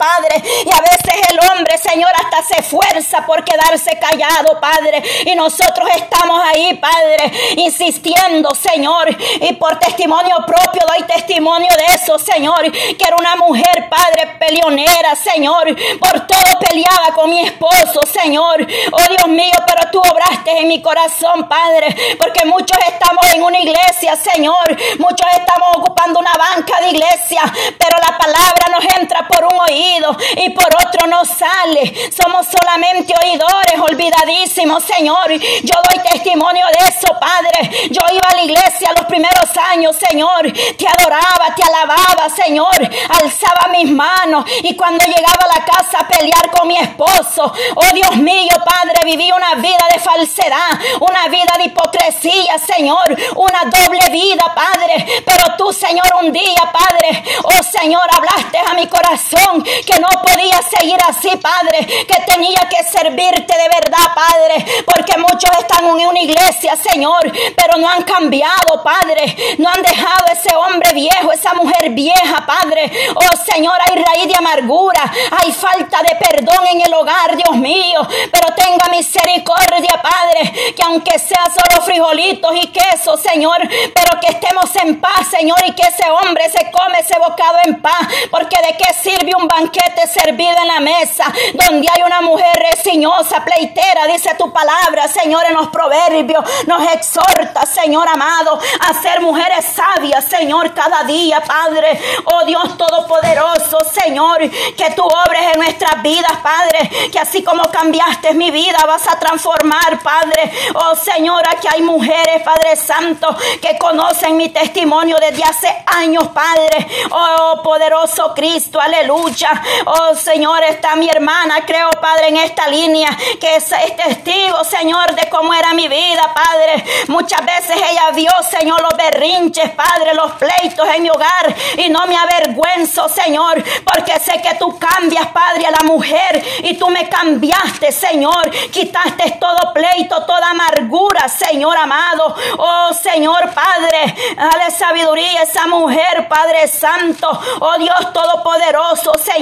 Padre. Y a veces el hombre, Señor, hasta se esfuerza por quedarse callado, Padre. Y nosotros estamos ahí, Padre, insistiendo, Señor. Y por testimonio propio doy testimonio de eso, Señor. Que era una mujer, Padre, peleonera, Señor. Por todo peleaba con mi esposo, Señor. Oh Dios mío, pero tú obraste en mi corazón, Padre. Porque muchos estamos en una iglesia, Señor. Muchos estamos ocupando una banca de iglesia. Pero la palabra nos entra por un oído y por otro no sale. Somos solamente oidores, olvidadísimos, Señor. Yo doy testimonio de eso, Padre. Yo iba a la iglesia los primeros años, Señor. Te adoraba, te alababa, Señor. Alzaba mis manos y cuando llegaba a la casa a pelear con mi esposo, oh Dios mío, Padre, viví una vida de falsedad, una vida de hipocresía, Señor, una doble vida, Padre. Pero tú, Señor, un día, Padre, oh Señor, hablaste a mi corazón que no podía seguir así, Padre, que tenía que servirte de verdad, Padre, porque muchos están en una iglesia, Señor, pero no han cambiado, Padre, no han dejado ese hombre viejo, esa mujer vieja, Padre. Oh Señor, hay raíz de amargura, hay falta de perdón en el hogar, Dios mío, pero tenga misericordia, Padre, que aunque sea solo frijolitos y queso, Señor, pero que estemos en paz, Señor, y que ese hombre se come ese bocado en paz, porque de qué sirve un banquete servido en la mesa, donde hay una mujer resiñosa, pleitera, dice tu palabra, Señor, en los proverbios, nos exhorta, Señor amado, a ser mujeres sabias, Señor, cada día, Padre, oh Dios Todopoderoso, Señor, que tú obres en nuestras vidas, Padre, que así como cambiaste mi vida, vas a transformar, Padre, oh Señor, aquí hay mujeres, Padre Santo, que conocen mi testimonio desde hace años, Padre, oh poderoso Cristo, aleluya, oh Señor, está mi hermana, creo, Padre, en esta línea, que es, testigo, Señor, de cómo era mi vida, Padre, muchas veces ella vio, Señor, los berrinches, Padre, los pleitos en mi hogar, y no me avergüenzo, Señor, porque sé que tú cambias, Padre, a la mujer, y tú me cambiaste, Señor, quitaste todo pleito, toda amargura, Señor amado, oh Señor, Padre, dale sabiduría a esa mujer, Padre Santo, oh Dios Todopoderoso, Señor,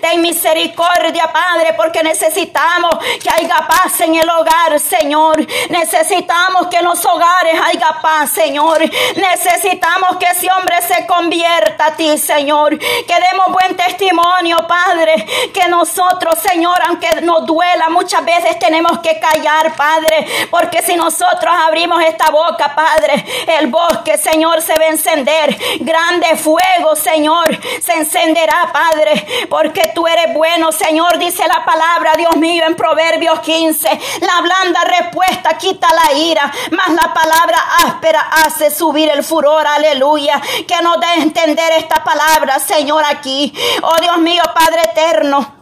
ten misericordia, Padre, porque necesitamos que haya paz en el hogar, Señor, necesitamos que en los hogares haya paz, Señor, necesitamos que ese hombre se convierta a ti, Señor, que demos buen testimonio, Padre, que nosotros, Señor, aunque nos duela, muchas veces tenemos que callar, Padre, porque si nosotros abrimos esta boca, Padre, el bosque, Señor, se va a encender, grande fuego, Señor, se encenderá, Padre, porque tú eres bueno, Señor, dice la palabra, Dios mío, en Proverbios 15, la blanda respuesta quita la ira, mas la palabra áspera hace subir el furor, aleluya, que nos dé entender esta palabra, Señor, aquí. Oh Dios mío, Padre eterno.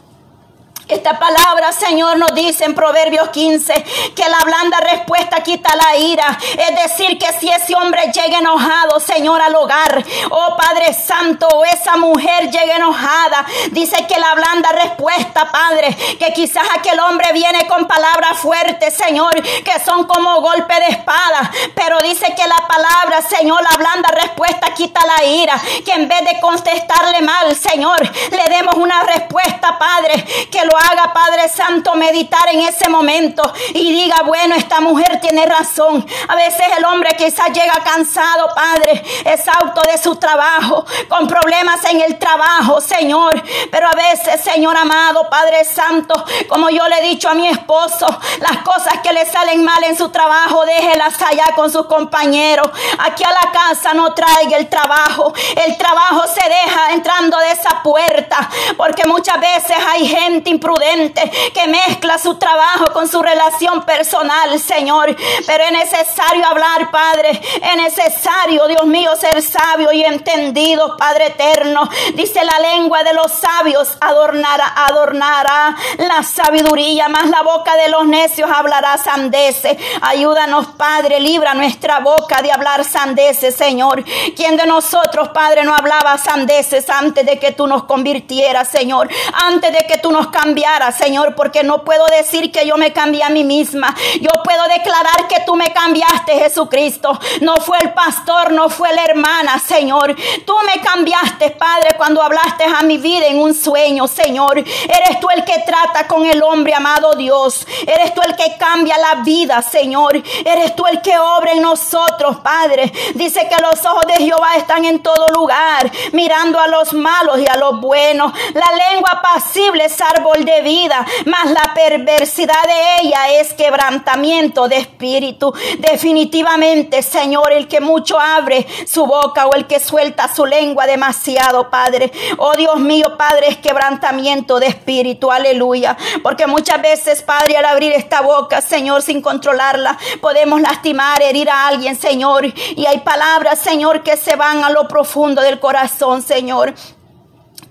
Esta palabra, Señor, nos dice en Proverbios 15 que la blanda respuesta quita la ira. Es decir, que si ese hombre llega enojado, Señor, al hogar, oh Padre Santo, o esa mujer llega enojada, dice que la blanda respuesta, Padre, que quizás aquel hombre viene con palabras fuertes, Señor, que son como golpe de espada, pero dice que la palabra, Señor, la blanda respuesta quita la ira, que en vez de contestarle mal, Señor, le demos una respuesta, Padre, que lo haga, Padre Santo, meditar en ese momento y diga, bueno, esta mujer tiene razón. A veces el hombre quizás llega cansado, Padre, exhausto de su trabajo, con problemas en el trabajo, Señor. Pero a veces, Señor amado, Padre Santo, como yo le he dicho a mi esposo, las cosas que le salen mal en su trabajo, déjelas allá con sus compañeros. Aquí a la casa no traiga el trabajo. El trabajo se deja entrando de esa puerta, porque muchas veces hay gente imprudente que mezcla su trabajo con su relación personal, Señor. Pero es necesario hablar, Padre. Es necesario, Dios mío, ser sabio y entendido, Padre eterno. Dice la lengua de los sabios adornará, adornará la sabiduría, más la boca de los necios hablará sandeces. Ayúdanos, Padre, libra nuestra boca de hablar sandeces, Señor. ¿Quién de nosotros, Padre, no hablaba sandeces antes de que tú nos convirtieras, Señor? Antes de que tú nos cambiaras, Señor, porque no puedo decir que yo me cambié a mí misma. Yo puedo declarar que tú me cambiaste, Jesucristo. No fue el pastor, no fue la hermana, Señor. Tú me cambiaste, Padre, cuando hablaste a mi vida en un sueño, Señor. Eres tú el que trata con el hombre, amado Dios. Eres tú el que cambia la vida, Señor. Eres tú el que obra en nosotros, Padre. Dice que los ojos de Jehová están en todo lugar, mirando a los malos y a los buenos. La lengua pasible es árbol de vida, mas la perversidad de ella es quebrantamiento de espíritu. Definitivamente, Señor, el que mucho abre su boca o el que suelta su lengua demasiado, Padre. Oh Dios mío, Padre, es quebrantamiento de espíritu. Aleluya. Porque muchas veces, Padre, al abrir esta boca, Señor, sin controlarla, podemos lastimar, herir a alguien, Señor. Y hay palabras, Señor, que se van a lo profundo del corazón, Señor.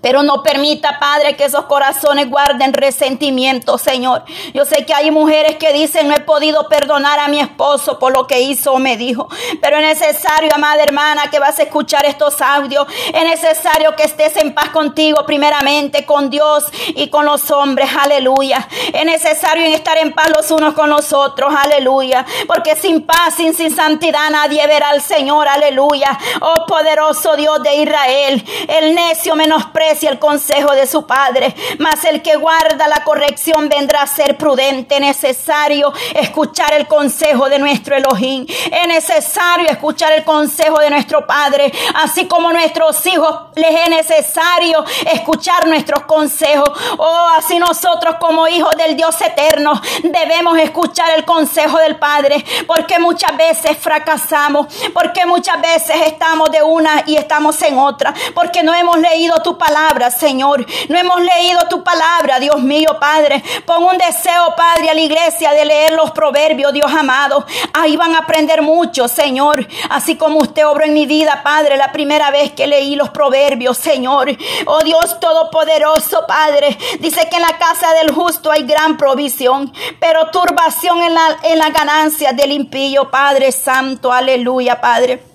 Pero no permita, Padre, que esos corazones guarden resentimiento, Señor. Yo sé que hay mujeres que dicen, no he podido perdonar a mi esposo por lo que hizo o me dijo. Pero es necesario, amada hermana, que vas a escuchar estos audios. Es necesario que estés en paz contigo, primeramente, con Dios y con los hombres. Aleluya. Es necesario estar en paz los unos con los otros. Aleluya. Porque sin paz, sin, sin santidad, nadie verá al Señor. Aleluya. Oh poderoso Dios de Israel. El necio menosprecia y el consejo de su padre, mas el que guarda la corrección vendrá a ser prudente. Necesario escuchar el consejo de nuestro Elohim. Es necesario escuchar el consejo de nuestro Padre, así como nuestros hijos les es necesario escuchar nuestros consejos. Oh, así nosotros como hijos del Dios eterno debemos escuchar el consejo del Padre, porque muchas veces fracasamos, porque muchas veces estamos de una y estamos en otra, porque no hemos leído tu palabra Señor. No hemos leído tu palabra, Dios mío, Padre. Pon un deseo, Padre, a la iglesia de leer los proverbios, Dios amado. Ahí van a aprender mucho, Señor. Así como usted obró en mi vida, Padre, la primera vez que leí los proverbios, Señor. Oh Dios Todopoderoso, Padre. Dice que en la casa del justo hay gran provisión, pero turbación en la, en la ganancia del impío, Padre Santo. Aleluya, Padre.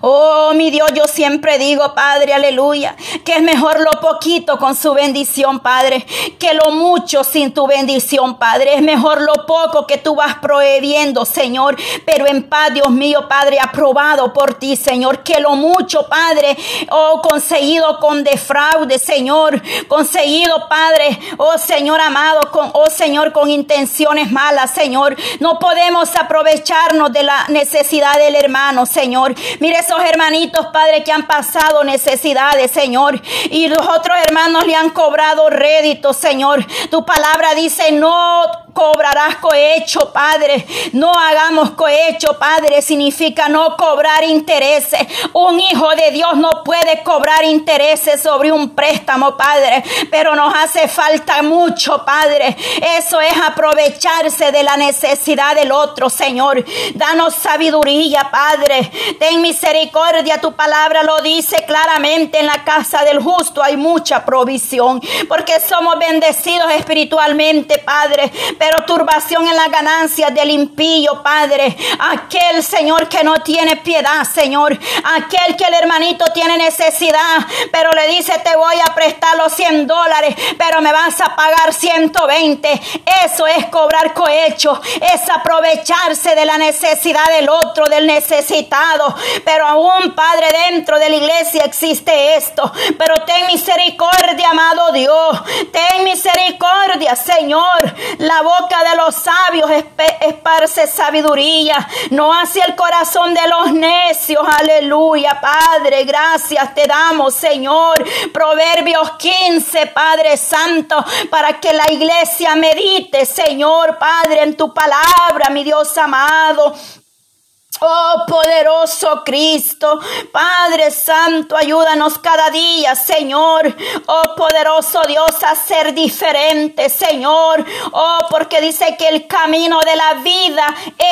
Oh, mi Dios, yo siempre digo, Padre, aleluya, que es mejor lo poquito con su bendición, Padre, que lo mucho sin tu bendición, Padre. Es mejor lo poco que tú vas prohibiendo, Señor, pero en paz, Dios mío, Padre, aprobado por ti, Señor, que lo mucho, Padre, oh, conseguido con defraude, Señor, conseguido, Padre, oh, Señor amado, con, oh, Señor, con intenciones malas, Señor. No podemos aprovecharnos de la necesidad del hermano, Señor. Mire esos hermanitos, Padre, que han pasado necesidades, Señor. Y los otros hermanos le han cobrado rédito, Señor. Tu palabra dice, no cobrarás cohecho, Padre. No hagamos cohecho, Padre. Significa no cobrar intereses. Un hijo de Dios no puede cobrar intereses sobre un préstamo, Padre. Pero nos hace falta mucho, Padre. Eso es aprovecharse de la necesidad del otro, Señor. Danos sabiduría, Padre. Ten misericordia, tu palabra lo dice claramente, en la casa del justo hay mucha provisión, porque somos bendecidos espiritualmente, Padre, pero turbación en la ganancia del impío, Padre, aquel Señor que no tiene piedad, Señor, aquel que el hermanito tiene necesidad, pero le dice, te voy a prestar los 100 dólares, pero me vas a pagar 120, eso es cobrar cohecho, es aprovecharse de la necesidad del otro, del necesitado, pero aún, Padre, dentro de la iglesia existe esto. Pero ten misericordia, amado Dios. Ten misericordia, Señor. La boca de los sabios esparce sabiduría. No hacia el corazón de los necios. Aleluya, Padre. Gracias te damos, Señor. Proverbios 15, Padre Santo, para que la iglesia medite, Señor, Padre, en tu palabra, mi Dios amado. Oh poderoso Cristo, Padre Santo, ayúdanos cada día, Señor. Oh poderoso Dios, a ser diferente, Señor. Oh, porque dice que el camino de la vida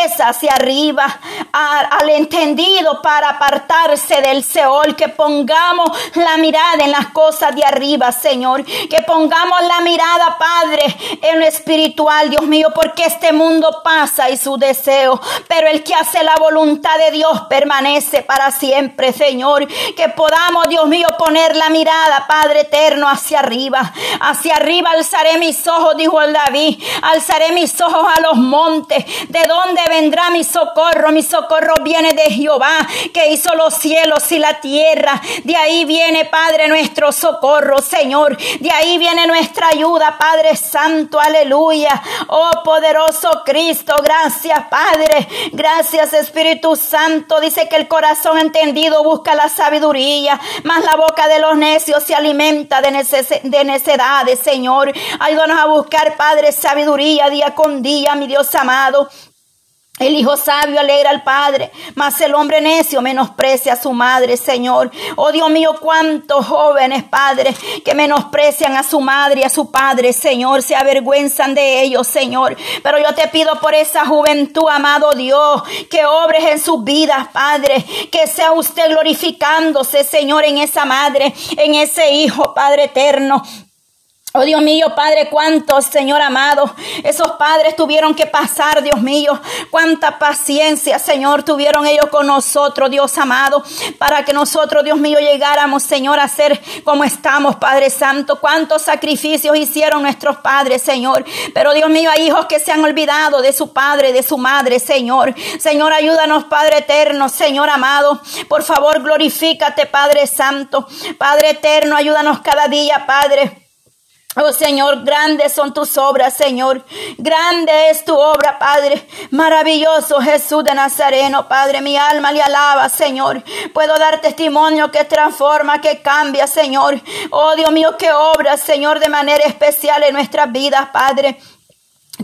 es hacia arriba, al entendido para apartarse del Seol. Que pongamos la mirada en las cosas de arriba, Señor. Que pongamos la mirada, Padre, en lo espiritual, Dios mío, porque este mundo pasa y su deseo. Pero el que hace la voluntad voluntad de Dios permanece para siempre, Señor. Que podamos, Dios mío, poner la mirada, Padre eterno, hacia arriba. Hacia arriba alzaré mis ojos, dijo el David. Alzaré mis ojos a los montes. ¿De dónde vendrá mi socorro? Mi socorro viene de Jehová, que hizo los cielos y la tierra. De ahí viene, Padre, nuestro socorro, Señor. De ahí viene nuestra ayuda, Padre Santo. Aleluya. Oh poderoso Cristo, gracias, Padre. Gracias, Espíritu Santo. Dice que el corazón entendido busca la sabiduría, mas la boca de los necios se alimenta de, de necedades, Señor. Ayúdanos a buscar, Padre, sabiduría día con día, mi Dios amado. El hijo sabio alegra al padre, mas el hombre necio menosprecia a su madre, Señor. Oh Dios mío, cuántos jóvenes padres que menosprecian a su madre y a su padre, Señor, se avergüenzan de ellos, Señor. Pero yo te pido por esa juventud, amado Dios, que obres en sus vidas, Padre, que sea usted glorificándose, Señor, en esa madre, en ese hijo, Padre eterno. Oh Dios mío, Padre, cuántos, Señor amado, esos padres tuvieron que pasar, Dios mío, cuánta paciencia, Señor, tuvieron ellos con nosotros, Dios amado, para que nosotros, Dios mío, llegáramos, Señor, a ser como estamos, Padre Santo. Cuántos sacrificios hicieron nuestros padres, Señor. Pero Dios mío, hay hijos que se han olvidado de su padre, de su madre, Señor. Señor, ayúdanos, Padre eterno, Señor amado. Por favor, glorifícate, Padre Santo. Padre eterno, ayúdanos cada día, Padre. Oh Señor, grandes son tus obras, Señor. Grande es tu obra, Padre. Maravilloso Jesús de Nazareno, Padre. Mi alma le alaba, Señor. Puedo dar testimonio que transforma, que cambia, Señor. Oh Dios mío, que obra, Señor, de manera especial en nuestras vidas, Padre.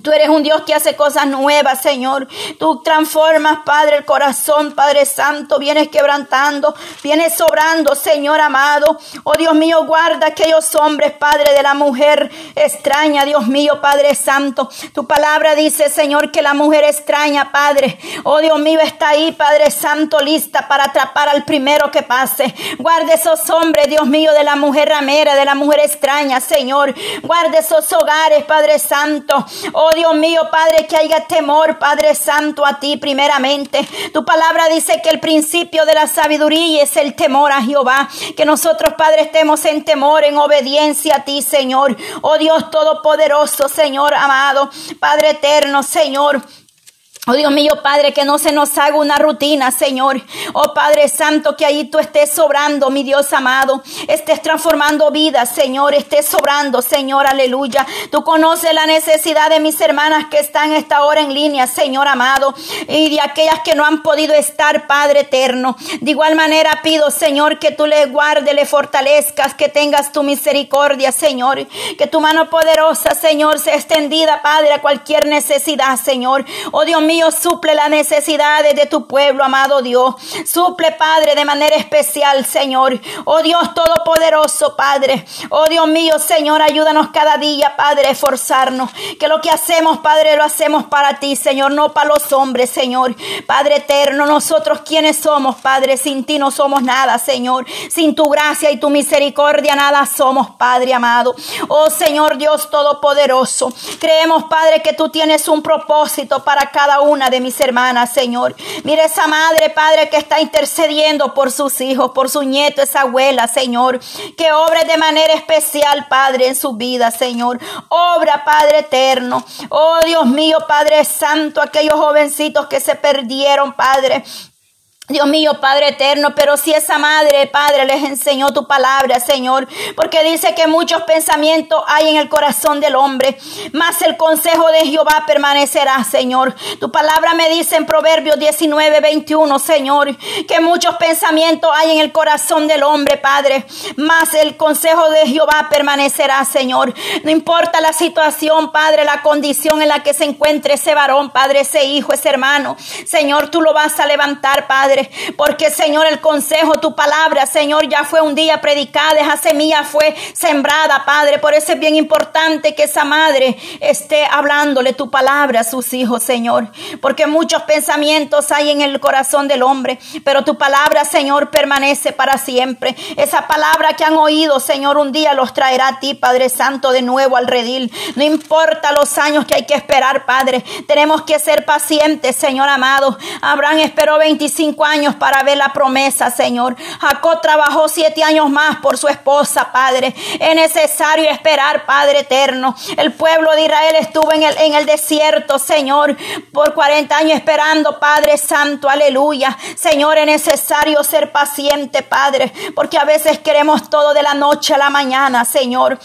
Tú eres un Dios que hace cosas nuevas, Señor. Tú transformas, Padre, el corazón, Padre Santo. Vienes quebrantando, vienes sobrando, Señor amado. Oh Dios mío, guarda aquellos hombres, Padre, de la mujer extraña, Dios mío, Padre Santo. Tu palabra dice, Señor, que la mujer extraña, Padre. Oh Dios mío, está ahí, Padre Santo, lista para atrapar al primero que pase. Guarda esos hombres, Dios mío, de la mujer ramera, de la mujer extraña, Señor. Guarda esos hogares, Padre Santo. Oh Oh Dios mío, Padre, que haya temor, Padre Santo, a ti primeramente. Tu palabra dice que el principio de la sabiduría es el temor a Jehová. Que nosotros, Padre, estemos en temor, en obediencia a ti, Señor. Oh Dios Todopoderoso, Señor amado, Padre eterno, Señor. Oh Dios mío, Padre, que no se nos haga una rutina, Señor. Oh Padre Santo, que ahí tú estés sobrando, mi Dios amado. Estés transformando vidas, Señor. Estés sobrando, Señor, aleluya. Tú conoces la necesidad de mis hermanas que están esta hora en línea, Señor amado. Y de aquellas que no han podido estar, Padre eterno. De igual manera pido, Señor, que tú le guardes, le fortalezcas, que tengas tu misericordia, Señor. Que tu mano poderosa, Señor, sea extendida, Padre, a cualquier necesidad, Señor. Oh Dios mío suple las necesidades de tu pueblo, amado Dios. Suple, Padre, de manera especial, Señor. Oh Dios Todopoderoso, Padre. Oh Dios mío, Señor, ayúdanos cada día, Padre, a esforzarnos. Que lo que hacemos, Padre, lo hacemos para ti, Señor, no para los hombres, Señor. Padre eterno, nosotros quienes somos, Padre, sin ti no somos nada, Señor. Sin tu gracia y tu misericordia nada somos, Padre amado. Oh Señor Dios Todopoderoso. Creemos, Padre, que tú tienes un propósito para cada uno una de mis hermanas, Señor. Mira esa madre, Padre, que está intercediendo por sus hijos, por su nieto, esa abuela, Señor. Que obre de manera especial, Padre, en su vida, Señor. Obra, Padre eterno. Oh, Dios mío, Padre Santo, aquellos jovencitos que se perdieron, Padre. Dios mío, Padre eterno, pero si esa madre, Padre, les enseñó tu palabra, Señor, porque dice que muchos pensamientos hay en el corazón del hombre, mas el consejo de Jehová permanecerá, Señor. Tu palabra me dice en Proverbios 19, 21, Señor, que muchos pensamientos hay en el corazón del hombre, Padre, mas el consejo de Jehová permanecerá, Señor. No importa la situación, Padre, la condición en la que se encuentre ese varón, Padre, ese hijo, ese hermano, Señor, tú lo vas a levantar, Padre Porque Señor, el consejo, tu palabra, Señor, ya fue un día predicada, esa semilla fue sembrada, Padre. Por eso es bien importante que esa madre esté hablándole tu palabra a sus hijos, Señor, porque muchos pensamientos hay en el corazón del hombre, pero tu palabra, Señor, permanece para siempre. Esa palabra que han oído, Señor, un día los traerá a ti, Padre Santo, de nuevo al redil. No importa los años que hay que esperar, Padre. Tenemos que ser pacientes, Señor amado. Abraham esperó 25 años para ver la promesa, Señor. Jacob trabajó siete años más por su esposa, Padre. Es necesario esperar, Padre eterno. El pueblo de Israel estuvo en el, en el desierto, Señor, por 40 años esperando, Padre Santo, aleluya. Señor, es necesario ser paciente, Padre, porque a veces queremos todo de la noche a la mañana, Señor.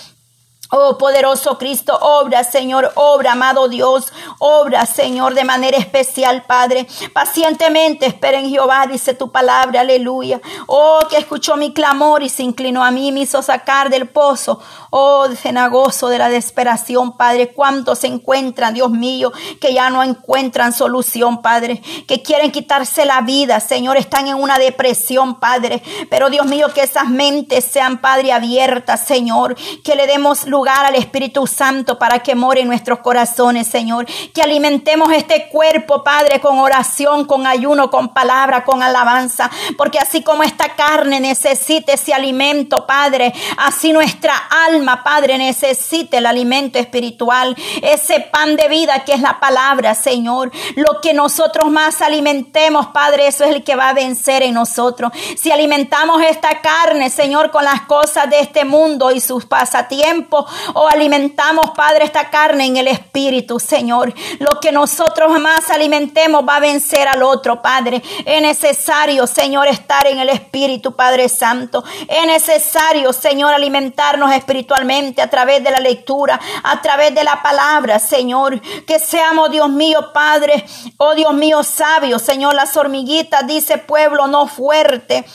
Oh poderoso Cristo, obra Señor, obra amado Dios, obra Señor de manera especial Padre. Pacientemente esperen Jehová, dice tu palabra, aleluya. Oh que escuchó mi clamor y se inclinó a mí, me hizo sacar del pozo. Oh cenagoso de la desesperación Padre. ¿Cuántos se encuentran, Dios mío, que ya no encuentran solución Padre? Que quieren quitarse la vida, Señor, están en una depresión Padre. Pero Dios mío, que esas mentes sean Padre abiertas, Señor. Que le demos luz al Espíritu Santo para que more en nuestros corazones, Señor. Que alimentemos este cuerpo, Padre, con oración, con ayuno, con palabra, con alabanza. Porque así como esta carne necesita ese alimento, Padre, así nuestra alma, Padre, necesita el alimento espiritual. Ese pan de vida que es la palabra, Señor. Lo que nosotros más alimentemos, Padre, eso es el que va a vencer en nosotros. Si alimentamos esta carne, Señor, con las cosas de este mundo y sus pasatiempos, o alimentamos, Padre, esta carne en el Espíritu, Señor. Lo que nosotros más alimentemos va a vencer al otro, Padre. Es necesario, Señor, estar en el Espíritu, Padre Santo. Es necesario, Señor, alimentarnos espiritualmente a través de la lectura, a través de la palabra, Señor. Que seamos, Dios mío, Padre, oh Dios mío, sabio, Señor. Las hormiguitas, dice pueblo no fuerte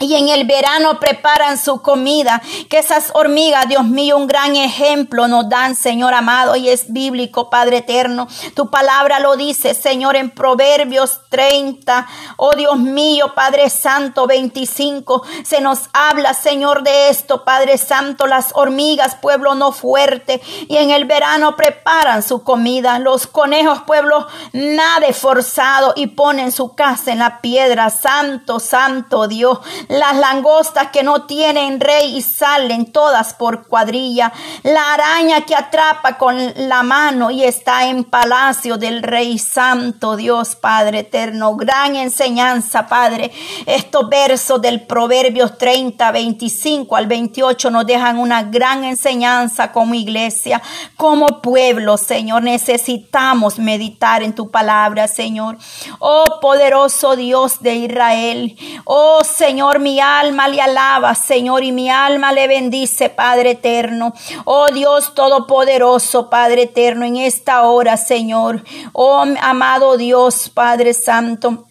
y en el verano preparan su comida. Que esas hormigas, Dios mío, un gran ejemplo nos dan, Señor amado, y es bíblico, Padre eterno. Tu palabra lo dice, Señor, en Proverbios 30. Oh Dios mío, Padre Santo, 25. Se nos habla, Señor, de esto, Padre Santo. Las hormigas, pueblo no fuerte, y en el verano preparan su comida. Los conejos, pueblo nada forzado, y ponen su casa en la piedra. Santo, Santo Dios las langostas que no tienen rey y salen todas por cuadrilla, la araña que atrapa con la mano y está en palacio del Rey Santo, Dios Padre eterno, gran enseñanza, Padre. Estos versos del Proverbios 30, 25 al 28 nos dejan una gran enseñanza como iglesia, como pueblo, Señor. Necesitamos meditar en tu palabra, Señor. Oh poderoso Dios de Israel, oh Señor, mi alma le alaba, Señor, y mi alma le bendice, Padre eterno. Oh Dios Todopoderoso, Padre eterno, en esta hora, Señor. Oh amado Dios, Padre Santo.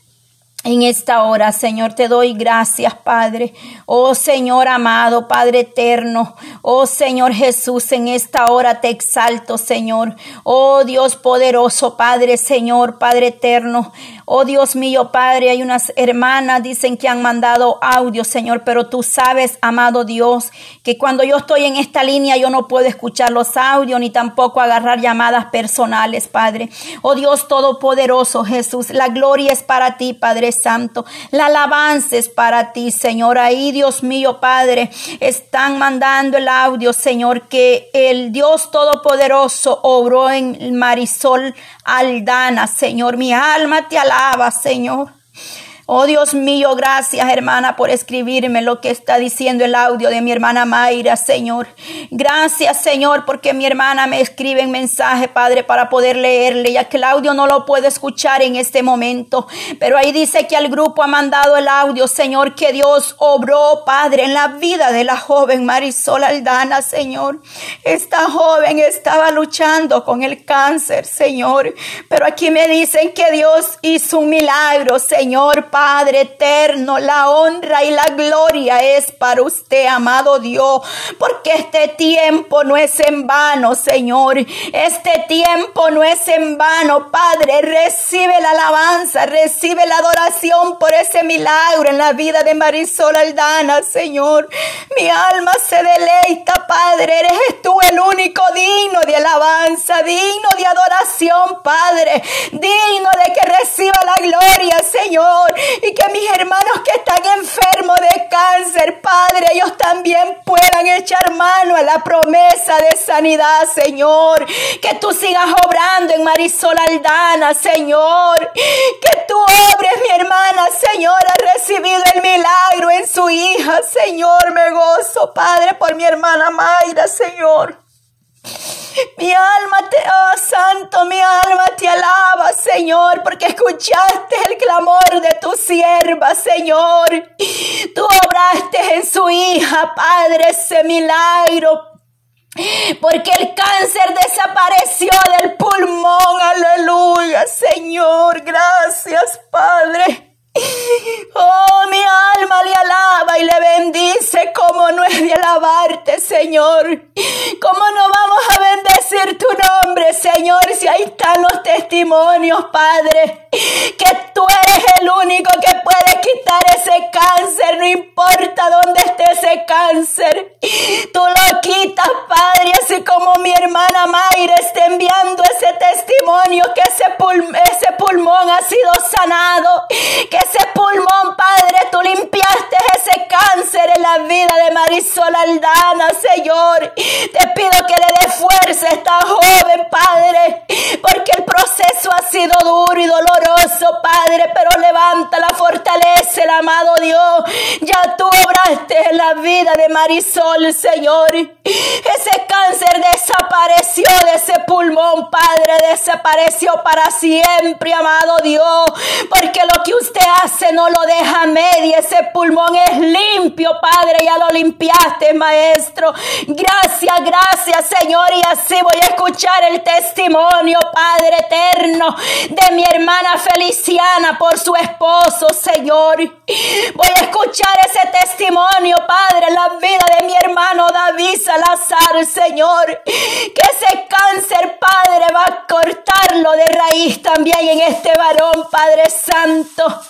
En esta hora, Señor, te doy gracias, Padre. Oh Señor amado, Padre eterno. Oh Señor Jesús, en esta hora te exalto, Señor. Oh Dios poderoso, Padre, Señor, Padre eterno. Oh Dios mío, Padre, hay unas hermanas, dicen que han mandado audio, Señor, pero tú sabes, amado Dios, que cuando yo estoy en esta línea yo no puedo escuchar los audios ni tampoco agarrar llamadas personales, Padre. Oh Dios Todopoderoso, Jesús, la gloria es para ti, Padre Santo. La alabanza es para ti, Señor. Ahí, Dios mío, Padre, están mandando el audio, Señor, que el Dios Todopoderoso obró en Marisol Aldana, Señor. Mi alma te alaba, Señor. Oh Dios mío, gracias hermana por escribirme lo que está diciendo el audio de mi hermana Mayra, Señor. Gracias Señor porque mi hermana me escribe en mensaje, Padre, para poder leerle, ya que el audio no lo puedo escuchar en este momento. Pero ahí dice que al grupo ha mandado el audio, Señor, que Dios obró, Padre, en la vida de la joven Marisol Aldana, Señor. Esta joven estaba luchando con el cáncer, Señor. Pero aquí me dicen que Dios hizo un milagro, Señor Padre eterno, la honra y la gloria es para usted, amado Dios, porque este tiempo no es en vano, Señor. Este tiempo no es en vano, Padre. Recibe la alabanza, recibe la adoración por ese milagro en la vida de Marisol Aldana, Señor. Mi alma se deleita, Padre. Eres tú el único digno de alabanza, digno de adoración, Padre. Digno de que reciba la gloria, Señor. Y que mis hermanos que están enfermos de cáncer, Padre, ellos también puedan echar mano a la promesa de sanidad, Señor. Que tú sigas obrando en Marisol Aldana, Señor. Que tú obres, mi hermana, Señor, ha recibido el milagro en su hija, Señor. Me gozo, Padre, por mi hermana Mayra, Señor. Mi alma te, oh santo, mi alma te alaba, Señor, porque escuchaste el clamor de tu sierva, Señor. Tú obraste en su hija, Padre, ese milagro. Porque el cáncer desapareció del pulmón, aleluya, Señor, gracias, Padre. Oh, mi alma le alaba y le bendice como no es de alabarte, Señor. ¿Cómo no vamos a bendecir tu nombre, Señor, si ahí están los testimonios, Padre? Que tú eres el único que puede quitar ese cáncer, no importa dónde esté ese cáncer. Tú lo quitas, Padre, así como mi hermana Mayra está enviando ese testimonio que ese, ese pulmón ha sido sanado, que ese pulmón, Padre, tú limpiaste ese cáncer en la vida de Marisol Aldana, Señor. Te pido que le dé fuerza a esta joven, Padre, porque el proceso ha sido duro y doloroso, Padre, pero levanta la fortaleza, el amado Dios. Ya tú obraste en la vida de Marisol, Señor. Ese cáncer desapareció de ese pulmón, Padre, desapareció para siempre, amado Dios, porque lo que usted hace no lo deja media. Ese pulmón es limpio, Padre. Ya lo limpiaste, Maestro. Gracias, gracias, Señor. Y así voy a escuchar el testimonio, Padre eterno, de mi hermana Feliciana por su esposo, Señor. Voy a escuchar ese testimonio, Padre, en la vida de mi hermano David Salazar, Señor. Que ese cáncer, Padre, va a cortarlo de raíz también en este varón, Padre Santo.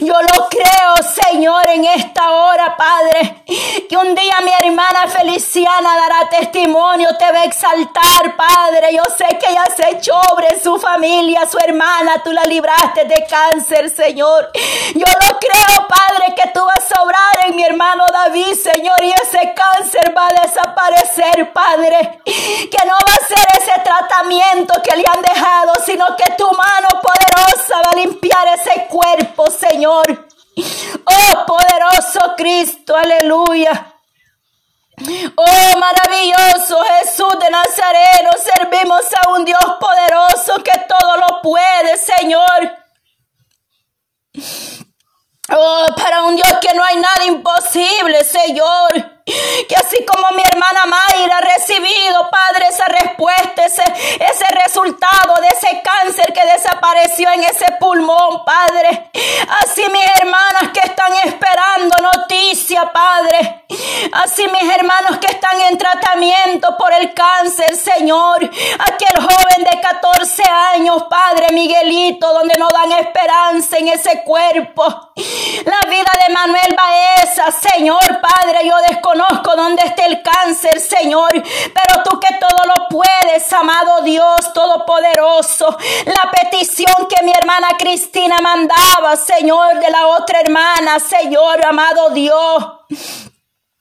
Yo lo creo, Señor, en esta hora, Padre. Que un día mi hermana Feliciana dará testimonio, te va a exaltar, Padre. Yo sé que ella se echó sobre su familia, su hermana, tú la libraste de cáncer, Señor. Yo lo creo, Padre, que tú vas a en mi hermano David, Señor, y ese cáncer va a desaparecer, Padre. Que no va a ser ese tratamiento que le han dejado, sino que tu mano poderosa va a limpiar ese cuerpo, Señor. Oh poderoso Cristo, aleluya. Oh maravilloso Jesús de Nazareno, servimos a un Dios poderoso que todo lo puede, Señor. Oh, para un Dios que no hay nada imposible, Señor. Que así como mi hermana Mayra ha recibido, Padre, esa respuesta, ese, ese resultado de ese cáncer que desapareció en ese pulmón, Padre. Así mis hermanas que están esperando noticia, Padre. Así mis hermanos que están en tratamiento por el cáncer, Señor. Aquel joven de 14 años, Padre Miguelito, donde no dan esperanza en ese cuerpo. La vida de Manuel Baeza, Señor, Padre, yo desconozco conozco dónde está el cáncer, Señor, pero tú que todo lo puedes, amado Dios Todopoderoso. La petición que mi hermana Cristina mandaba, Señor, de la otra hermana, Señor, amado Dios.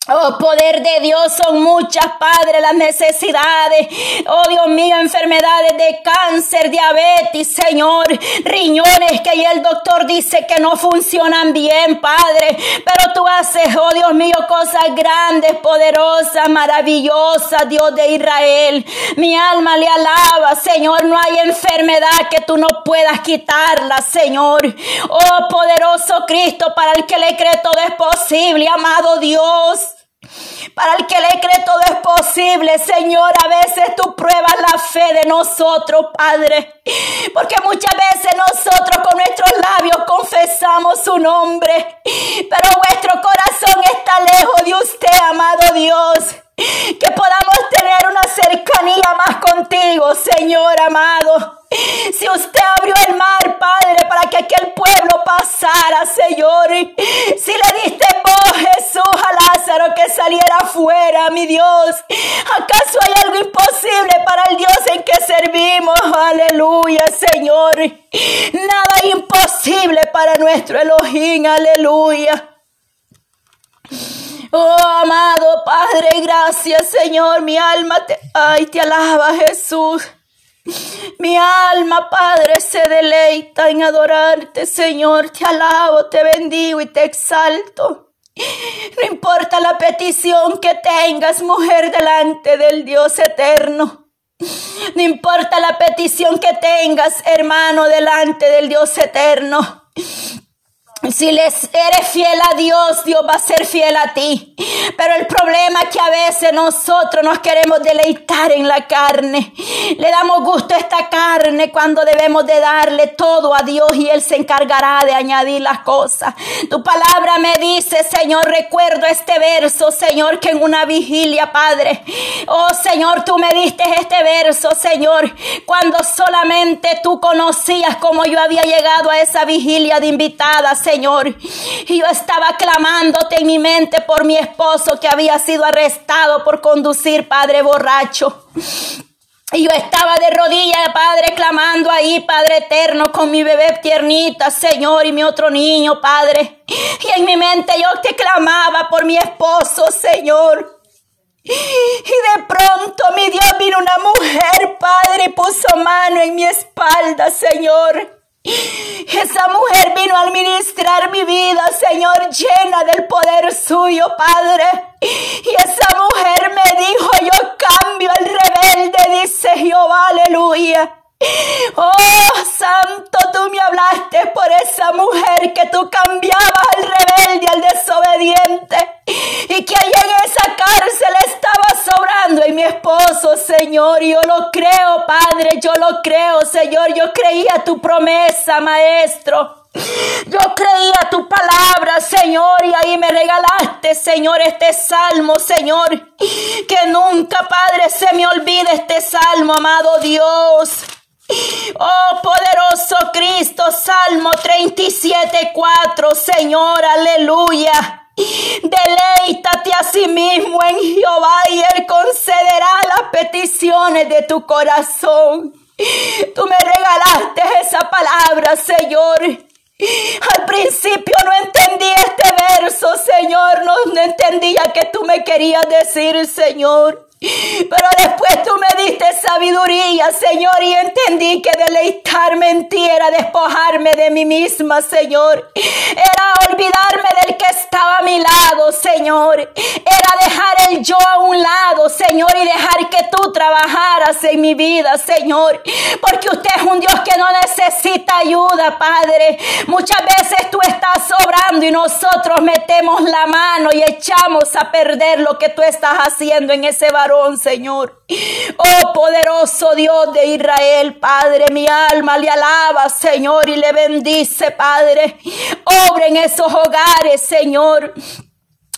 Oh, poder de Dios, son muchas, Padre, las necesidades. Oh, Dios mío, enfermedades de cáncer, diabetes, Señor, riñones que el doctor dice que no funcionan bien, Padre. Pero tú haces, oh Dios mío, cosas grandes, poderosas, maravillosas, Dios de Israel. Mi alma le alaba, Señor. No hay enfermedad que tú no puedas quitarla, Señor. Oh, poderoso Cristo, para el que le cree todo es posible, amado Dios. Para el que le cree todo es posible, Señor. A veces tú pruebas la fe de nosotros, Padre. Porque muchas veces nosotros con nuestros labios confesamos su nombre. Pero vuestro corazón está lejos de usted, amado Dios. Que podamos tener una cercanía más contigo, Señor amado. Si usted abrió el mar, Padre, para que aquel pueblo pasara, Señor. Si le diste voz, Jesús, a Lázaro que saliera afuera, mi Dios. ¿Acaso hay algo imposible para el Dios en que servimos? Aleluya, Señor. Nada imposible para nuestro Elohim, aleluya. Oh, amado Padre, gracias, Señor. Mi alma te, ay, te alaba, Jesús. Mi alma, Padre, se deleita en adorarte, Señor. Te alabo, te bendigo y te exalto. No importa la petición que tengas, mujer, delante del Dios eterno. No importa la petición que tengas, hermano, delante del Dios eterno. Si les eres fiel a Dios, Dios va a ser fiel a ti. Pero el problema es que a veces nosotros nos queremos deleitar en la carne. Le damos gusto a esta carne cuando debemos de darle todo a Dios y Él se encargará de añadir las cosas. Tu palabra me dice, Señor, recuerdo este verso, Señor, que en una vigilia, Padre. Oh, Señor, tú me diste este verso, Señor, cuando solamente tú conocías cómo yo había llegado a esa vigilia de invitadas, Señor. Y yo estaba clamándote en mi mente por mi esposo que había sido arrestado por conducir, Padre borracho. Y yo estaba de rodillas, Padre, clamando ahí, Padre eterno, con mi bebé tiernita, Señor, y mi otro niño, Padre. Y en mi mente yo te clamaba por mi esposo, Señor. Y de pronto mi Dios vino una mujer, Padre, y puso mano en mi espalda, Señor. Esa mujer vino a administrar mi vida, Señor, llena del poder suyo, Padre. Y esa mujer me dijo, yo cambio el rebelde, dice Jehová, aleluya. Oh, santo, tú me hablaste por esa mujer que tú cambiabas al rebelde, al desobediente. Y que allí en esa cárcel estaba sobrando y mi esposo, Señor. Yo lo creo, Padre, yo lo creo, Señor. Yo creía tu promesa, Maestro. Yo creía tu palabra, Señor, y ahí me regalaste, Señor, este salmo, Señor. Que nunca, Padre, se me olvide este salmo, amado Dios. Oh poderoso Cristo, Salmo 37, 4, Señor, aleluya. Deleítate a sí mismo en Jehová y Él concederá las peticiones de tu corazón. Tú me regalaste esa palabra, Señor. Al principio no entendí este verso, Señor. No, entendía que tú me querías decir, Señor. Pero después tú me diste sabiduría, Señor, y entendí que deleitarme en ti era despojarme de mí misma, Señor. Era olvidarme del que estaba a mi lado, Señor. Era dejar el yo a un lado, Señor, y dejar que tú trabajaras en mi vida, Señor. Porque usted es un Dios que no necesita ayuda, Padre. Muchas veces tú estás sobrando y nosotros metemos la mano y echamos a perder lo que tú estás haciendo en ese barrio Señor. Oh poderoso Dios de Israel, Padre, mi alma le alaba, Señor, y le bendice, Padre. Obra en esos hogares, Señor.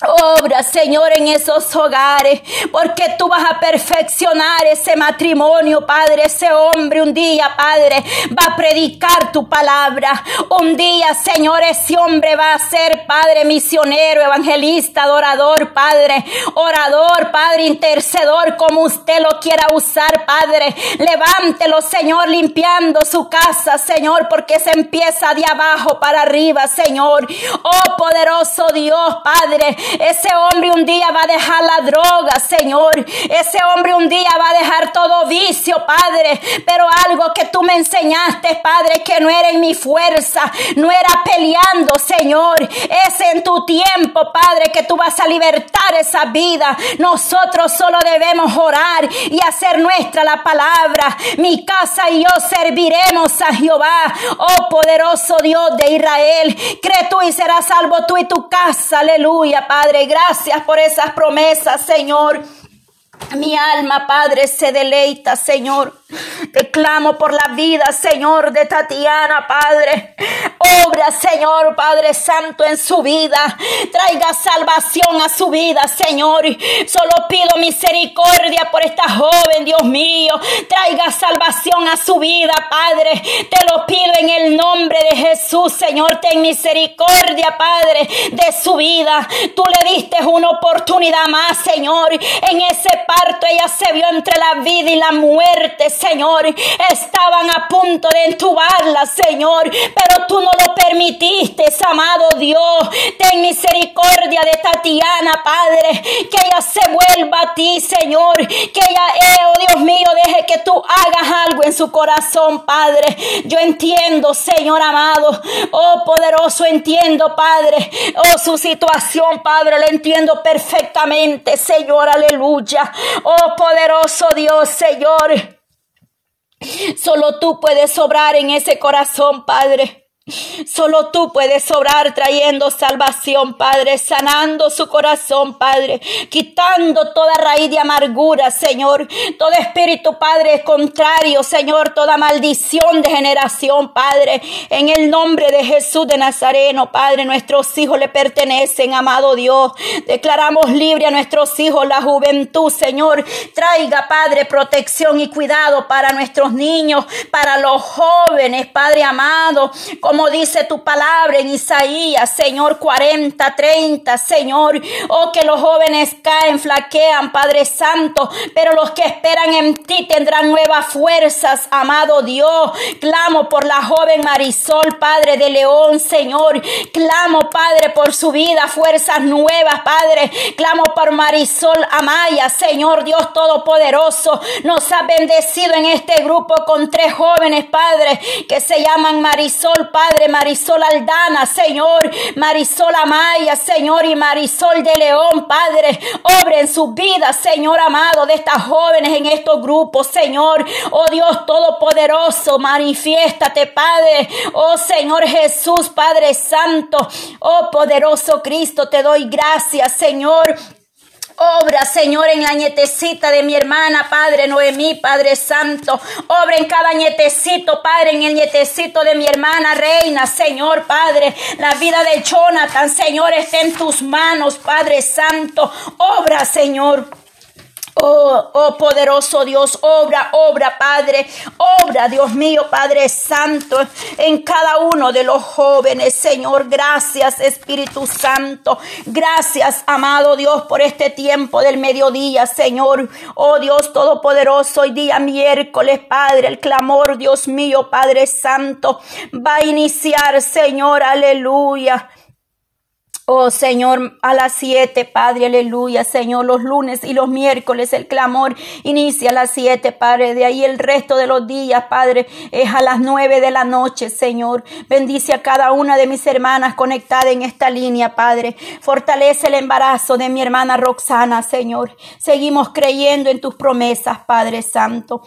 Obra, Señor, en esos hogares, porque tú vas a perfeccionar ese matrimonio, Padre. Ese hombre un día, Padre, va a predicar tu palabra. Un día, Señor, ese hombre va a ser, Padre, misionero, evangelista, adorador, Padre, orador, Padre, intercedor, como usted lo quiera usar, Padre. Levántelo, Señor, limpiando su casa, Señor, porque se empieza de abajo para arriba, Señor. Oh, poderoso Dios, Padre. Ese hombre un día va a dejar la droga, Señor. Ese hombre un día va a dejar todo vicio, Padre. Pero algo que tú me enseñaste, Padre, que no era en mi fuerza, no era peleando, Señor. Es en tu tiempo, Padre, que tú vas a libertar esa vida. Nosotros solo debemos orar y hacer nuestra la palabra. Mi casa y yo serviremos a Jehová. Oh poderoso Dios de Israel, cree tú y serás salvo tú y tu casa. Aleluya, Padre. Padre. Gracias por esas promesas, Señor. Mi alma, Padre, se deleita, Señor. Te clamo por la vida, Señor, de Tatiana, Padre. Obra, Señor, Padre Santo, en su vida. Traiga salvación a su vida, Señor. Solo pido misericordia por esta joven, Dios mío. Traiga salvación a su vida, Padre. Te lo pido en el nombre de Jesús, Señor. Ten misericordia, Padre, de su vida. Tú le diste una oportunidad más, Señor. En ese parto ella se vio entre la vida y la muerte, Señor. Estaban a punto de entubarla, Señor, pero tú no lo permitiste, amado Dios. Ten misericordia de Tatiana, Padre, que ella se vuelva a ti, Señor. Que ella, eh, oh Dios mío, deje que tú hagas algo en su corazón, Padre. Yo entiendo, Señor amado. Oh poderoso, entiendo, Padre. Oh su situación, Padre, lo entiendo perfectamente, Señor. Aleluya. Oh poderoso Dios, Señor. Solo tú puedes obrar en ese corazón, Padre. Solo tú puedes obrar trayendo salvación, Padre, sanando su corazón, Padre, quitando toda raíz de amargura, Señor, todo espíritu, Padre, contrario, Señor, toda maldición de generación, Padre, en el nombre de Jesús de Nazareno, Padre, nuestros hijos le pertenecen, amado Dios, declaramos libre a nuestros hijos la juventud, Señor, traiga, Padre, protección y cuidado para nuestros niños, para los jóvenes, Padre amado, como dice tu palabra en Isaías, Señor 40, 30, Señor. Oh, que los jóvenes caen, flaquean, Padre Santo, pero los que esperan en ti tendrán nuevas fuerzas, amado Dios. Clamo por la joven Marisol, Padre de León, Señor. Clamo, Padre, por su vida, fuerzas nuevas, Padre. Clamo por Marisol Amaya, Señor Dios Todopoderoso. Nos ha bendecido en este grupo con tres jóvenes, Padre, que se llaman Marisol, Padre. Padre, Marisol Aldana, Señor, Marisol Amaya, Señor, y Marisol de León, Padre, obre en su vida, Señor amado, de estas jóvenes en estos grupos, Señor, oh Dios Todopoderoso, manifiéstate, Padre, oh Señor Jesús, Padre Santo, oh poderoso Cristo, te doy gracias, Señor, Obra, Señor, en la nietecita de mi hermana, Padre Noemí, Padre Santo. Obra en cada nietecito, Padre, en el nietecito de mi hermana Reina, Señor, Padre. La vida de Jonathan, Señor, está en tus manos, Padre Santo. Obra, Señor. Oh, oh poderoso Dios, obra, obra, Padre, obra, Dios mío, Padre Santo, en cada uno de los jóvenes, Señor. Gracias, Espíritu Santo. Gracias, amado Dios, por este tiempo del mediodía, Señor. Oh Dios Todopoderoso, hoy día miércoles, Padre, el clamor, Dios mío, Padre Santo, va a iniciar, Señor, aleluya. Oh Señor, a las siete, Padre, aleluya, Señor, los lunes y los miércoles el clamor inicia a las siete, Padre, de ahí el resto de los días, Padre, es a las nueve de la noche, Señor. Bendice a cada una de mis hermanas conectada en esta línea, Padre. Fortalece el embarazo de mi hermana Roxana, Señor. Seguimos creyendo en tus promesas, Padre Santo.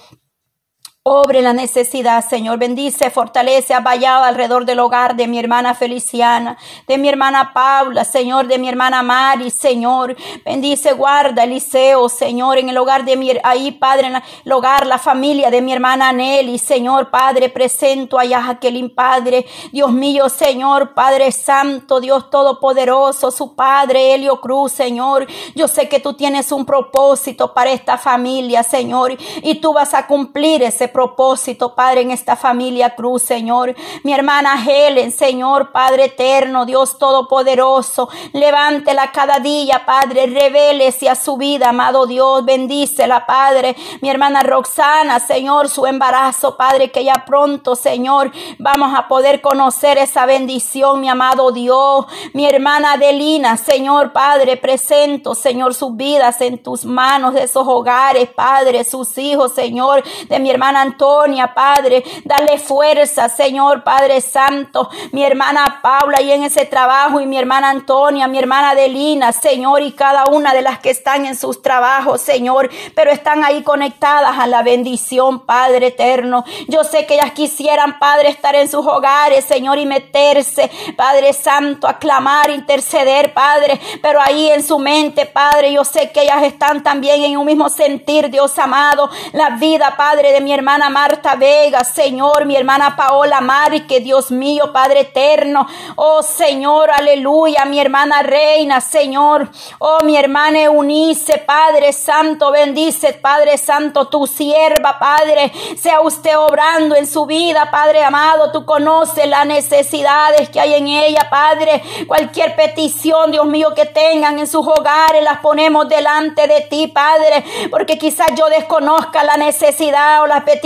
Obre la necesidad, Señor. Bendice, fortalece, vallado alrededor del hogar de mi hermana Feliciana, de mi hermana Paula, Señor, de mi hermana Mari, Señor. Bendice, guarda Eliseo, Señor, en el hogar de mi, ahí, Padre, en el hogar, la familia de mi hermana Nelly, Señor, Padre, presento a Jacqueline, Padre, Dios mío, Señor, Padre Santo, Dios Todopoderoso, su Padre, Helio Cruz, Señor. Yo sé que tú tienes un propósito para esta familia, Señor, y tú vas a cumplir ese propósito, Padre, en esta familia Cruz, Señor. Mi hermana Helen, Señor, Padre eterno, Dios todopoderoso, levántela cada día, Padre, revélese a su vida, amado Dios, bendícela, Padre. Mi hermana Roxana, Señor, su embarazo, Padre, que ya pronto, Señor, vamos a poder conocer esa bendición, mi amado Dios. Mi hermana Adelina, Señor, Padre, presento, Señor, sus vidas en tus manos, de esos hogares, Padre, sus hijos, Señor, de mi hermana Antonia, Padre. Dale fuerza, Señor, Padre Santo. Mi hermana Paula y en ese trabajo y mi hermana Antonia, mi hermana Adelina, Señor, y cada una de las que están en sus trabajos, Señor, pero están ahí conectadas a la bendición, Padre eterno. Yo sé que ellas quisieran, Padre, estar en sus hogares, Señor, y meterse, Padre Santo, a clamar, interceder, Padre, pero ahí en su mente, Padre, yo sé que ellas están también en un mismo sentir, Dios amado, la vida, Padre, de mi hermana Marta Vega, Señor, mi hermana Paola que Dios mío, Padre eterno, oh Señor, aleluya, mi hermana Reina, Señor, oh mi hermana Eunice, Padre Santo, bendice, Padre Santo, tu sierva, Padre, sea usted obrando en su vida, Padre amado, tú conoces las necesidades que hay en ella, Padre, cualquier petición, Dios mío, que tengan en sus hogares, las ponemos delante de ti, Padre, porque quizás yo desconozca la necesidad o las peticiones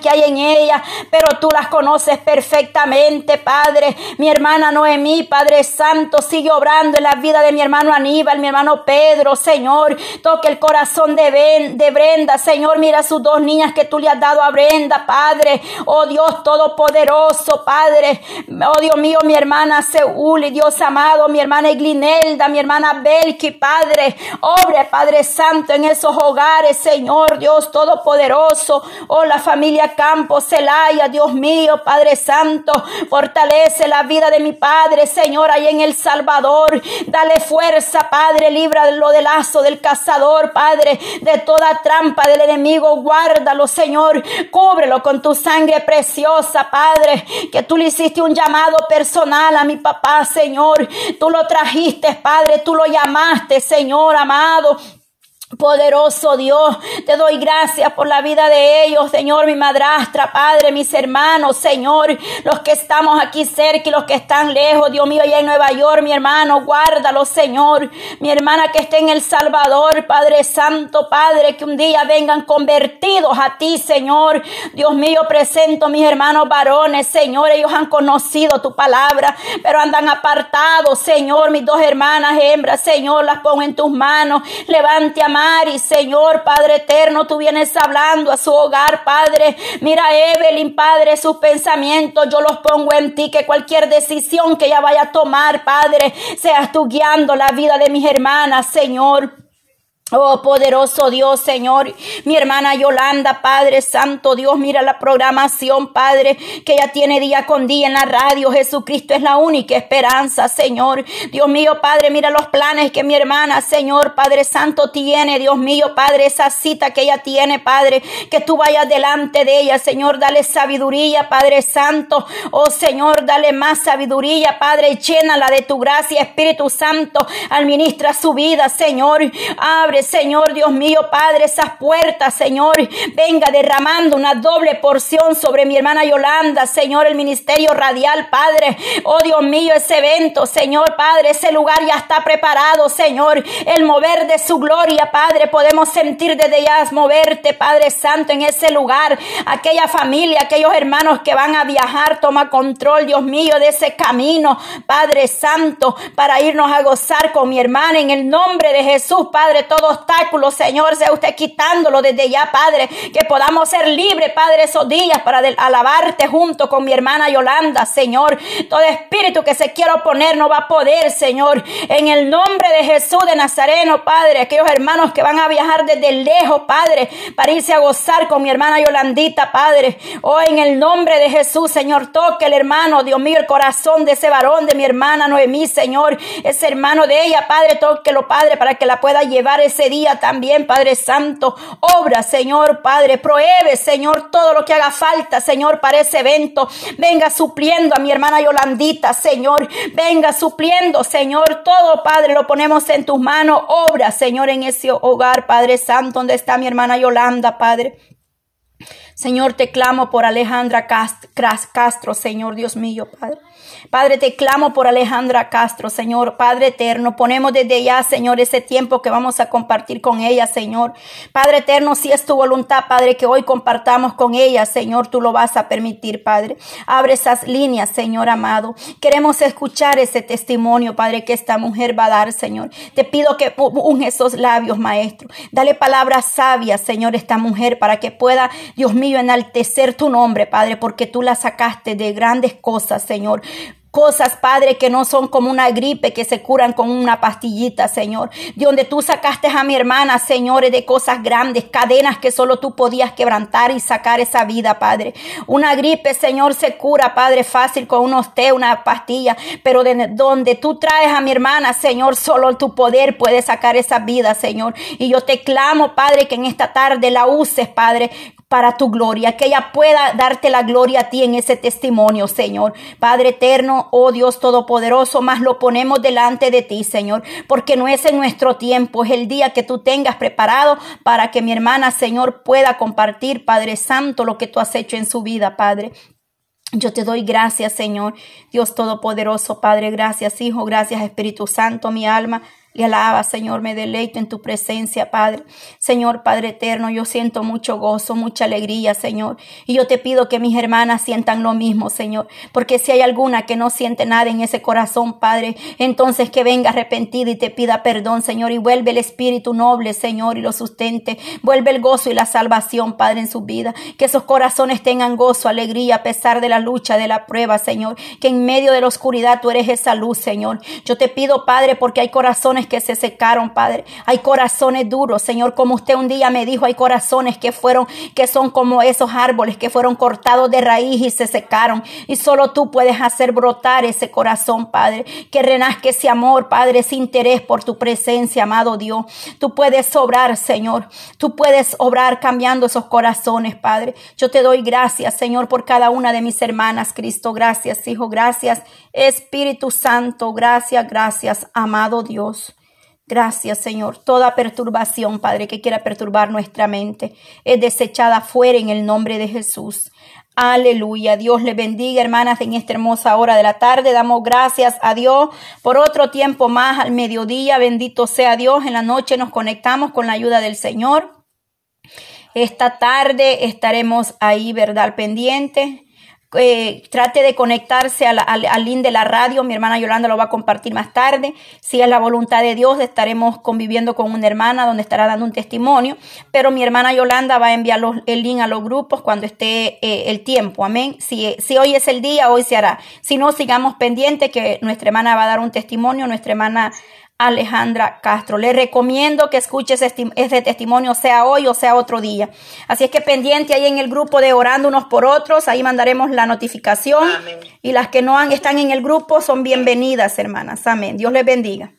que hay en ella, pero tú las conoces perfectamente, Padre. Mi hermana Noemí, Padre Santo, sigue obrando en la vida de mi hermano Aníbal, mi hermano Pedro, Señor. Toque el corazón de, de Brenda, Señor. Mira sus dos niñas que tú le has dado a Brenda, Padre. Oh Dios Todopoderoso, Padre. Oh Dios mío, mi hermana Seúl, Dios amado, mi hermana Iglinelda, mi hermana Belki, Padre. Obre, Padre Santo, en esos hogares, Señor, Dios Todopoderoso. Oh, la familia Campos, Celaya, Dios mío, Padre Santo. Fortalece la vida de mi Padre, Señor, ahí en El Salvador. Dale fuerza, Padre. Líbralo del lazo del cazador, Padre. De toda trampa del enemigo. Guárdalo, Señor. Cúbrelo con tu sangre preciosa, Padre. Que tú le hiciste un llamado personal a mi papá, Señor. Tú lo trajiste, Padre. Tú lo llamaste, Señor amado. Poderoso Dios, te doy gracias por la vida de ellos, Señor, mi madrastra, Padre, mis hermanos, Señor, los que estamos aquí cerca y los que están lejos, Dios mío, allá en Nueva York, mi hermano, guárdalo, Señor, mi hermana que esté en El Salvador, Padre Santo, Padre, que un día vengan convertidos a ti, Señor, Dios mío, presento a mis hermanos varones, Señor, ellos han conocido tu palabra, pero andan apartados, Señor, mis dos hermanas hembras, Señor, las pongo en tus manos, levante a y Señor, Padre eterno, tú vienes hablando a su hogar, Padre. Mira, Evelyn, Padre, sus pensamientos, yo los pongo en ti, que cualquier decisión que ella vaya a tomar, Padre, seas tú guiando la vida de mis hermanas, Señor. Oh poderoso Dios, Señor, mi hermana Yolanda, Padre Santo Dios, mira la programación, Padre, que ella tiene día con día en la radio. Jesucristo es la única esperanza, Señor. Dios mío, Padre, mira los planes que mi hermana, Señor, Padre Santo, tiene. Dios mío, Padre, esa cita que ella tiene, Padre, que tú vayas delante de ella, Señor, dale sabiduría, Padre Santo. Oh Señor, dale más sabiduría, Padre, llénala de tu gracia, Espíritu Santo, administra su vida, Señor. Abre Señor Dios mío, Padre, esas puertas, Señor, venga derramando una doble porción sobre mi hermana Yolanda, Señor, el ministerio radial, Padre. Oh Dios mío, ese evento, Señor, Padre, ese lugar ya está preparado, Señor. El mover de su gloria, Padre, podemos sentir desde ya moverte, Padre Santo, en ese lugar. Aquella familia, aquellos hermanos que van a viajar, toma control, Dios mío, de ese camino, Padre Santo, para irnos a gozar con mi hermana en el nombre de Jesús, Padre, todo obstáculos, Señor, sea usted quitándolo desde ya, Padre, que podamos ser libres, Padre, esos días para alabarte junto con mi hermana Yolanda, Señor. Todo espíritu que se quiera oponer no va a poder, Señor. En el nombre de Jesús de Nazareno, Padre, aquellos hermanos que van a viajar desde lejos, Padre, para irse a gozar con mi hermana Yolandita, Padre. Oh, en el nombre de Jesús, Señor, toque el hermano, Dios mío, el corazón de ese varón, de mi hermana Noemí, Señor, ese hermano de ella, Padre, tóquelo, Padre, para que la pueda llevar ese día también, Padre Santo. Obra, Señor, Padre. Prohíbe, Señor, todo lo que haga falta, Señor, para ese evento. Venga supliendo a mi hermana Yolandita, Señor. Venga supliendo, Señor. Todo, Padre, lo ponemos en tus manos. Obra, Señor, en ese hogar, Padre Santo, donde está mi hermana Yolanda, Padre. Señor, te clamo por Alejandra Castro, Señor Dios mío, Padre. Padre, te clamo por Alejandra Castro, Señor. Padre eterno, ponemos desde ya, Señor, ese tiempo que vamos a compartir con ella, Señor. Padre eterno, si es tu voluntad, Padre, que hoy compartamos con ella, Señor, tú lo vas a permitir, Padre. Abre esas líneas, Señor amado. Queremos escuchar ese testimonio, Padre, que esta mujer va a dar, Señor. Te pido que unge esos labios, Maestro. Dale palabras sabias, Señor, esta mujer, para que pueda, Dios mío, enaltecer tu nombre, Padre, porque tú la sacaste de grandes cosas, Señor. Cosas, Padre, que no son como una gripe que se curan con una pastillita, Señor. De donde tú sacaste a mi hermana, Señores, de cosas grandes, cadenas que solo tú podías quebrantar y sacar esa vida, Padre. Una gripe, Señor, se cura, Padre, fácil con unos té, una pastilla. Pero de donde tú traes a mi hermana, Señor, solo tu poder puede sacar esa vida, Señor. Y yo te clamo, Padre, que en esta tarde la uses, Padre, para tu gloria, que ella pueda darte la gloria a ti en ese testimonio, Señor. Padre eterno, oh Dios todopoderoso, más lo ponemos delante de ti, Señor, porque no es en nuestro tiempo, es el día que tú tengas preparado para que mi hermana, Señor, pueda compartir, Padre Santo, lo que tú has hecho en su vida, Padre. Yo te doy gracias, Señor, Dios Todopoderoso, Padre, gracias, Hijo, gracias, Espíritu Santo, mi alma le alaba, Señor, me deleito en tu presencia, Padre. Señor, Padre eterno, yo siento mucho gozo, mucha alegría, Señor. Y yo te pido que mis hermanas sientan lo mismo, Señor. Porque si hay alguna que no siente nada en ese corazón, Padre, entonces que venga arrepentida y te pida perdón, Señor. Y vuelve el espíritu noble, Señor, y lo sustente. Vuelve el gozo y la salvación, Padre, en su vida. Que esos corazones tengan gozo, alegría, a pesar de la lucha, de la prueba, Señor. Que en medio de la oscuridad tú eres esa luz, Señor. Yo te pido, Padre, porque hay corazones que se secaron, Padre. Hay corazones duros, Señor, como usted un día me dijo, hay corazones que fueron, que son como esos árboles que fueron cortados de raíz y se secaron. Y solo tú puedes hacer brotar ese corazón, Padre. Que renazca ese amor, Padre, ese interés por tu presencia, amado Dios. Tú puedes obrar, Señor. Tú puedes obrar cambiando esos corazones, Padre. Yo te doy gracias, Señor, por cada una de mis hermanas, Cristo. Gracias, Hijo. Gracias, Espíritu Santo. Gracias, gracias, amado Dios. Gracias, Señor. Toda perturbación, Padre, que quiera perturbar nuestra mente, es desechada fuera en el nombre de Jesús. Aleluya. Dios le bendiga, hermanas, en esta hermosa hora de la tarde. Damos gracias a Dios por otro tiempo más al mediodía. Bendito sea Dios. En la noche nos conectamos con la ayuda del Señor. Esta tarde estaremos ahí, ¿verdad? Pendiente eh, trate de conectarse al, al, link de la radio. Mi hermana Yolanda lo va a compartir más tarde. Si es la voluntad de Dios, estaremos conviviendo con una hermana donde estará dando un testimonio. Pero mi hermana Yolanda va a enviar el link a los grupos cuando esté eh, el tiempo. Amén. Si, si hoy es el día, hoy se hará. Si no, sigamos pendientes que nuestra hermana va a dar un testimonio. Nuestra hermana Alejandra Castro. Le recomiendo que escuches ese testimonio, sea hoy o sea otro día. Así es que pendiente ahí en el grupo de Orando unos por otros, ahí mandaremos la notificación. Y las que no están en el grupo son bienvenidas, hermanas. Amén. Dios les bendiga.